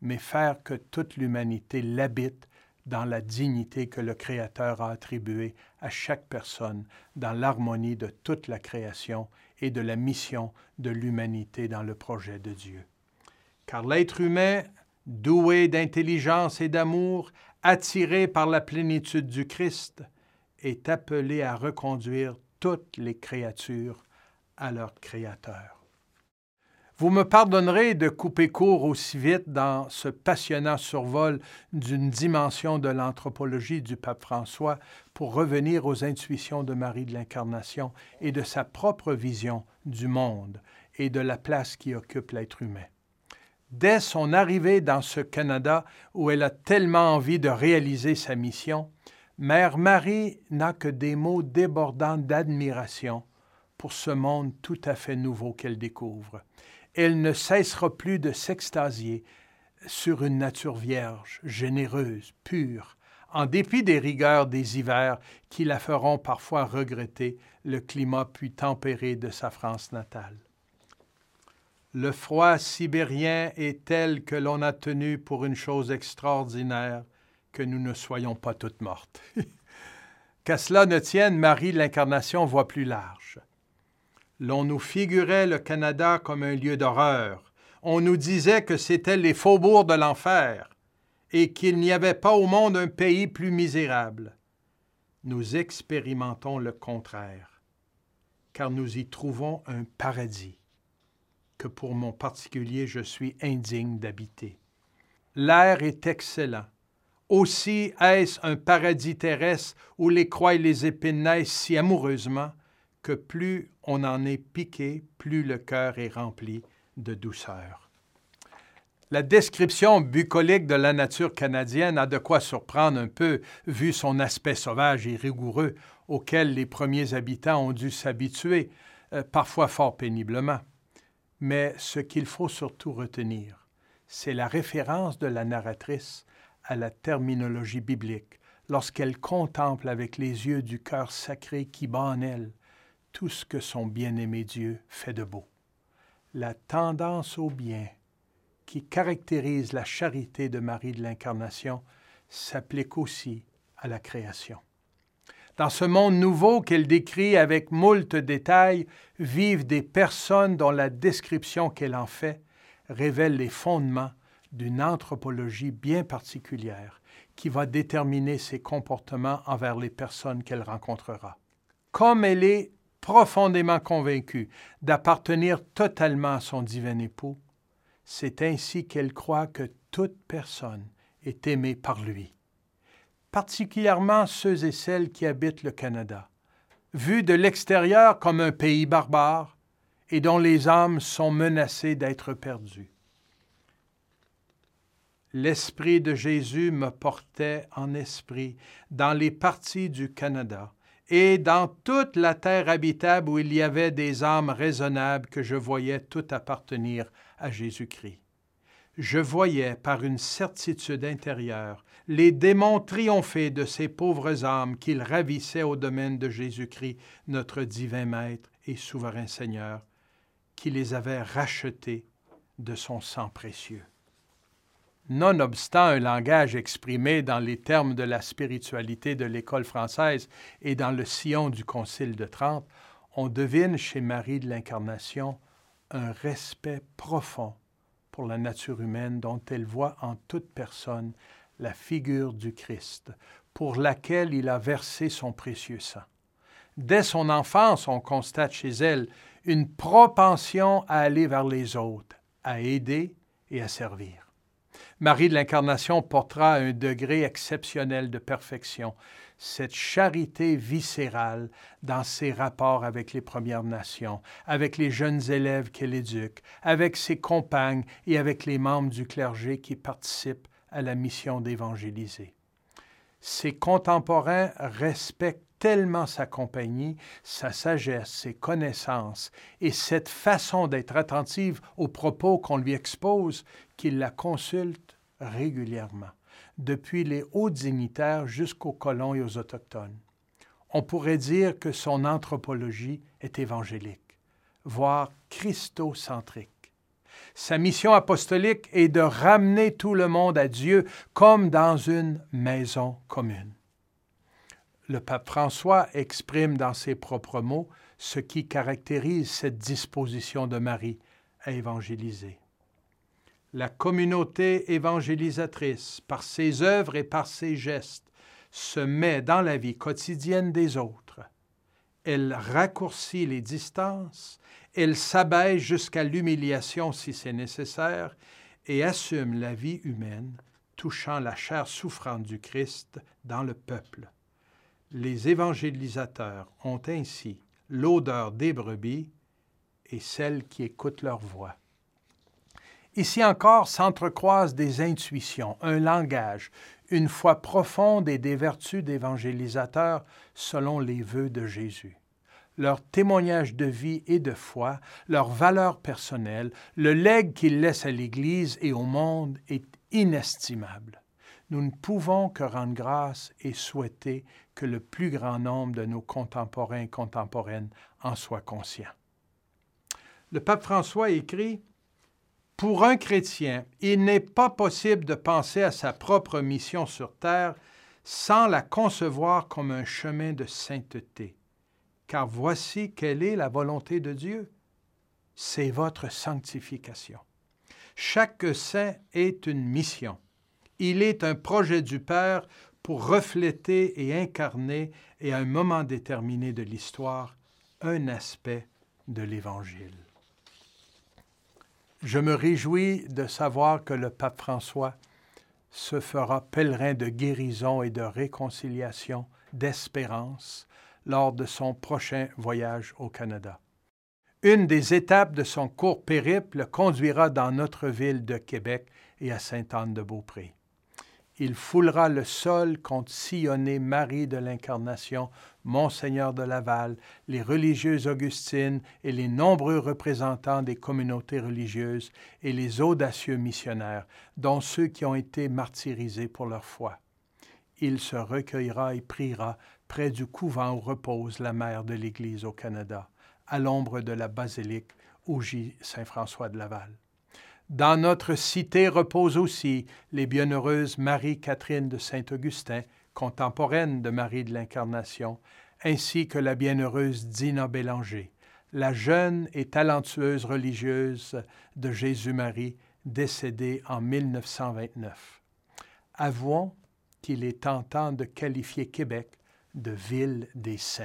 mais faire que toute l'humanité l'habite dans la dignité que le Créateur a attribuée à chaque personne, dans l'harmonie de toute la création et de la mission de l'humanité dans le projet de Dieu. Car l'être humain, doué d'intelligence et d'amour, attiré par la plénitude du Christ, est appelé à reconduire toutes les créatures à leur Créateur. Vous me pardonnerez de couper court aussi vite dans ce passionnant survol d'une dimension de l'anthropologie du pape François pour revenir aux intuitions de Marie de l'Incarnation et de sa propre vision du monde et de la place qui occupe l'être humain. Dès son arrivée dans ce Canada où elle a tellement envie de réaliser sa mission, Mère Marie n'a que des mots débordants d'admiration pour ce monde tout à fait nouveau qu'elle découvre elle ne cessera plus de s'extasier sur une nature vierge, généreuse, pure, en dépit des rigueurs des hivers qui la feront parfois regretter le climat puis tempéré de sa France natale. Le froid sibérien est tel que l'on a tenu pour une chose extraordinaire que nous ne soyons pas toutes mortes. Qu'à cela ne tienne, Marie l'Incarnation voit plus large. L'on nous figurait le Canada comme un lieu d'horreur. On nous disait que c'était les faubourgs de l'enfer et qu'il n'y avait pas au monde un pays plus misérable. Nous expérimentons le contraire, car nous y trouvons un paradis que pour mon particulier je suis indigne d'habiter. L'air est excellent. Aussi est-ce un paradis terrestre où les croix et les épines naissent si amoureusement que plus on en est piqué, plus le cœur est rempli de douceur. La description bucolique de la nature canadienne a de quoi surprendre un peu, vu son aspect sauvage et rigoureux auquel les premiers habitants ont dû s'habituer, euh, parfois fort péniblement. Mais ce qu'il faut surtout retenir, c'est la référence de la narratrice à la terminologie biblique lorsqu'elle contemple avec les yeux du cœur sacré qui bat en elle tout ce que son bien-aimé Dieu fait de beau. La tendance au bien qui caractérise la charité de Marie de l'Incarnation s'applique aussi à la création. Dans ce monde nouveau qu'elle décrit avec moult détails, vivent des personnes dont la description qu'elle en fait révèle les fondements d'une anthropologie bien particulière qui va déterminer ses comportements envers les personnes qu'elle rencontrera. Comme elle est profondément convaincue d'appartenir totalement à son divin époux, c'est ainsi qu'elle croit que toute personne est aimée par lui, particulièrement ceux et celles qui habitent le Canada, vus de l'extérieur comme un pays barbare et dont les âmes sont menacées d'être perdues. L'Esprit de Jésus me portait en esprit dans les parties du Canada et dans toute la terre habitable où il y avait des âmes raisonnables que je voyais tout appartenir à Jésus-Christ. Je voyais par une certitude intérieure les démons triompher de ces pauvres âmes qu'ils ravissaient au domaine de Jésus-Christ, notre divin Maître et souverain Seigneur, qui les avait rachetés de son sang précieux. Nonobstant un langage exprimé dans les termes de la spiritualité de l'école française et dans le sillon du Concile de Trente, on devine chez Marie de l'Incarnation un respect profond pour la nature humaine dont elle voit en toute personne la figure du Christ, pour laquelle il a versé son précieux sang. Dès son enfance, on constate chez elle une propension à aller vers les autres, à aider et à servir. Marie de l'Incarnation portera un degré exceptionnel de perfection, cette charité viscérale dans ses rapports avec les Premières Nations, avec les jeunes élèves qu'elle éduque, avec ses compagnes et avec les membres du clergé qui participent à la mission d'évangéliser. Ses contemporains respectent tellement sa compagnie, sa sagesse, ses connaissances et cette façon d'être attentive aux propos qu'on lui expose qu'il la consulte régulièrement, depuis les hauts dignitaires jusqu'aux colons et aux autochtones. On pourrait dire que son anthropologie est évangélique, voire christocentrique. Sa mission apostolique est de ramener tout le monde à Dieu comme dans une maison commune le pape François exprime dans ses propres mots ce qui caractérise cette disposition de Marie à évangéliser. La communauté évangélisatrice, par ses œuvres et par ses gestes, se met dans la vie quotidienne des autres. elle raccourcit les distances, elle s'abaisse jusqu'à l'humiliation si c'est nécessaire, et assume la vie humaine touchant la chair souffrante du Christ dans le peuple. Les évangélisateurs ont ainsi l'odeur des brebis et celles qui écoutent leur voix. Ici encore s'entrecroisent des intuitions, un langage, une foi profonde et des vertus d'évangélisateurs selon les vœux de Jésus. Leur témoignage de vie et de foi, leur valeur personnelle, le legs qu'ils laissent à l'Église et au monde est inestimable. Nous ne pouvons que rendre grâce et souhaiter que le plus grand nombre de nos contemporains et contemporaines en soient conscients. Le pape François écrit pour un chrétien, il n'est pas possible de penser à sa propre mission sur terre sans la concevoir comme un chemin de sainteté. Car voici quelle est la volonté de Dieu. C'est votre sanctification. Chaque saint est une mission. Il est un projet du Père pour refléter et incarner, et à un moment déterminé de l'histoire, un aspect de l'Évangile. Je me réjouis de savoir que le pape François se fera pèlerin de guérison et de réconciliation, d'espérance, lors de son prochain voyage au Canada. Une des étapes de son court périple conduira dans notre ville de Québec et à Sainte-Anne-de-Beaupré il foulera le sol contre sillonner Marie de l'Incarnation, Monseigneur de Laval, les religieuses augustines et les nombreux représentants des communautés religieuses et les audacieux missionnaires, dont ceux qui ont été martyrisés pour leur foi. Il se recueillera et priera près du couvent où repose la mère de l'Église au Canada, à l'ombre de la basilique où gît Saint François de Laval. Dans notre cité reposent aussi les bienheureuses Marie-Catherine de Saint-Augustin, contemporaine de Marie de l'Incarnation, ainsi que la bienheureuse Dina Bélanger, la jeune et talentueuse religieuse de Jésus-Marie, décédée en 1929. Avouons qu'il est tentant de qualifier Québec de ville des saints.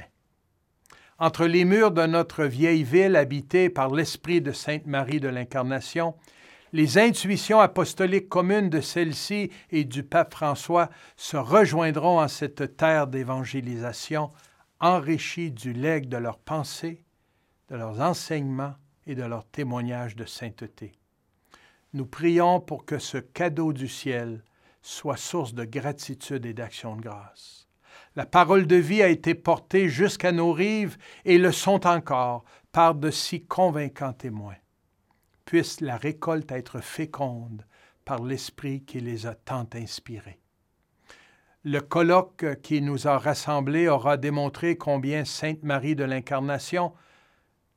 Entre les murs de notre vieille ville habitée par l'esprit de Sainte Marie de l'Incarnation les intuitions apostoliques communes de celle-ci et du pape François se rejoindront en cette terre d'évangélisation, enrichie du legs de leurs pensées, de leurs enseignements et de leurs témoignages de sainteté. Nous prions pour que ce cadeau du ciel soit source de gratitude et d'action de grâce. La parole de vie a été portée jusqu'à nos rives et le sont encore par de si convaincants témoins puisse la récolte être féconde par l'Esprit qui les a tant inspirés. Le colloque qui nous a rassemblés aura démontré combien Sainte Marie de l'Incarnation,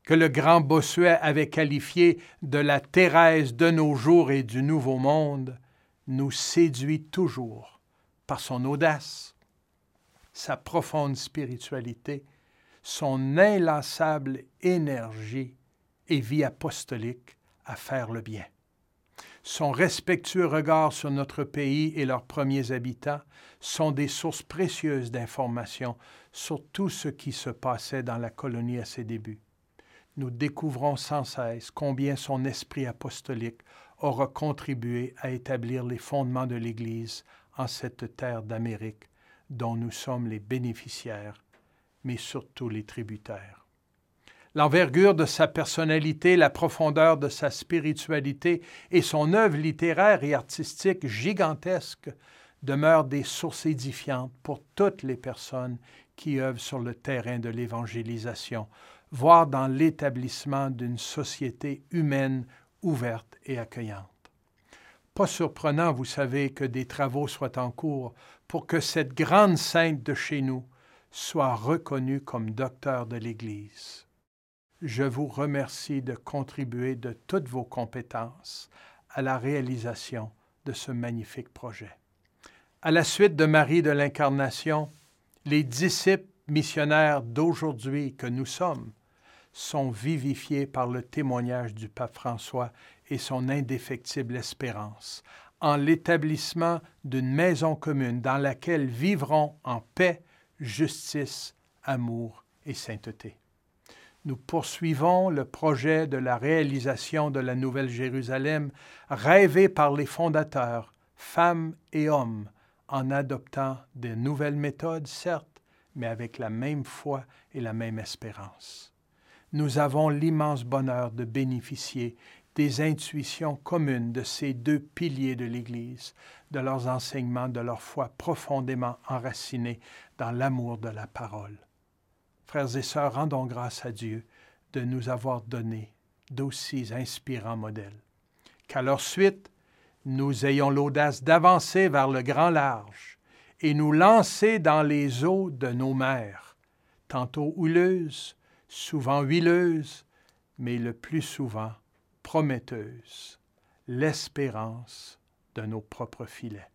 que le grand Bossuet avait qualifié de la Thérèse de nos jours et du Nouveau Monde, nous séduit toujours par son audace, sa profonde spiritualité, son inlassable énergie et vie apostolique, à faire le bien. Son respectueux regard sur notre pays et leurs premiers habitants sont des sources précieuses d'informations sur tout ce qui se passait dans la colonie à ses débuts. Nous découvrons sans cesse combien son esprit apostolique aura contribué à établir les fondements de l'Église en cette terre d'Amérique dont nous sommes les bénéficiaires, mais surtout les tributaires. L'envergure de sa personnalité, la profondeur de sa spiritualité et son œuvre littéraire et artistique gigantesque demeurent des sources édifiantes pour toutes les personnes qui œuvrent sur le terrain de l'évangélisation, voire dans l'établissement d'une société humaine ouverte et accueillante. Pas surprenant, vous savez, que des travaux soient en cours pour que cette grande sainte de chez nous soit reconnue comme docteur de l'Église je vous remercie de contribuer de toutes vos compétences à la réalisation de ce magnifique projet. À la suite de Marie de l'Incarnation, les disciples missionnaires d'aujourd'hui que nous sommes sont vivifiés par le témoignage du pape François et son indéfectible espérance en l'établissement d'une maison commune dans laquelle vivront en paix, justice, amour et sainteté. Nous poursuivons le projet de la réalisation de la Nouvelle Jérusalem rêvé par les fondateurs, femmes et hommes, en adoptant de nouvelles méthodes, certes, mais avec la même foi et la même espérance. Nous avons l'immense bonheur de bénéficier des intuitions communes de ces deux piliers de l'Église, de leurs enseignements, de leur foi profondément enracinée dans l'amour de la parole. Frères et sœurs, rendons grâce à Dieu de nous avoir donné d'aussi inspirants modèles. Qu'à leur suite, nous ayons l'audace d'avancer vers le grand large et nous lancer dans les eaux de nos mers, tantôt houleuses, souvent huileuses, mais le plus souvent prometteuses, l'espérance de nos propres filets.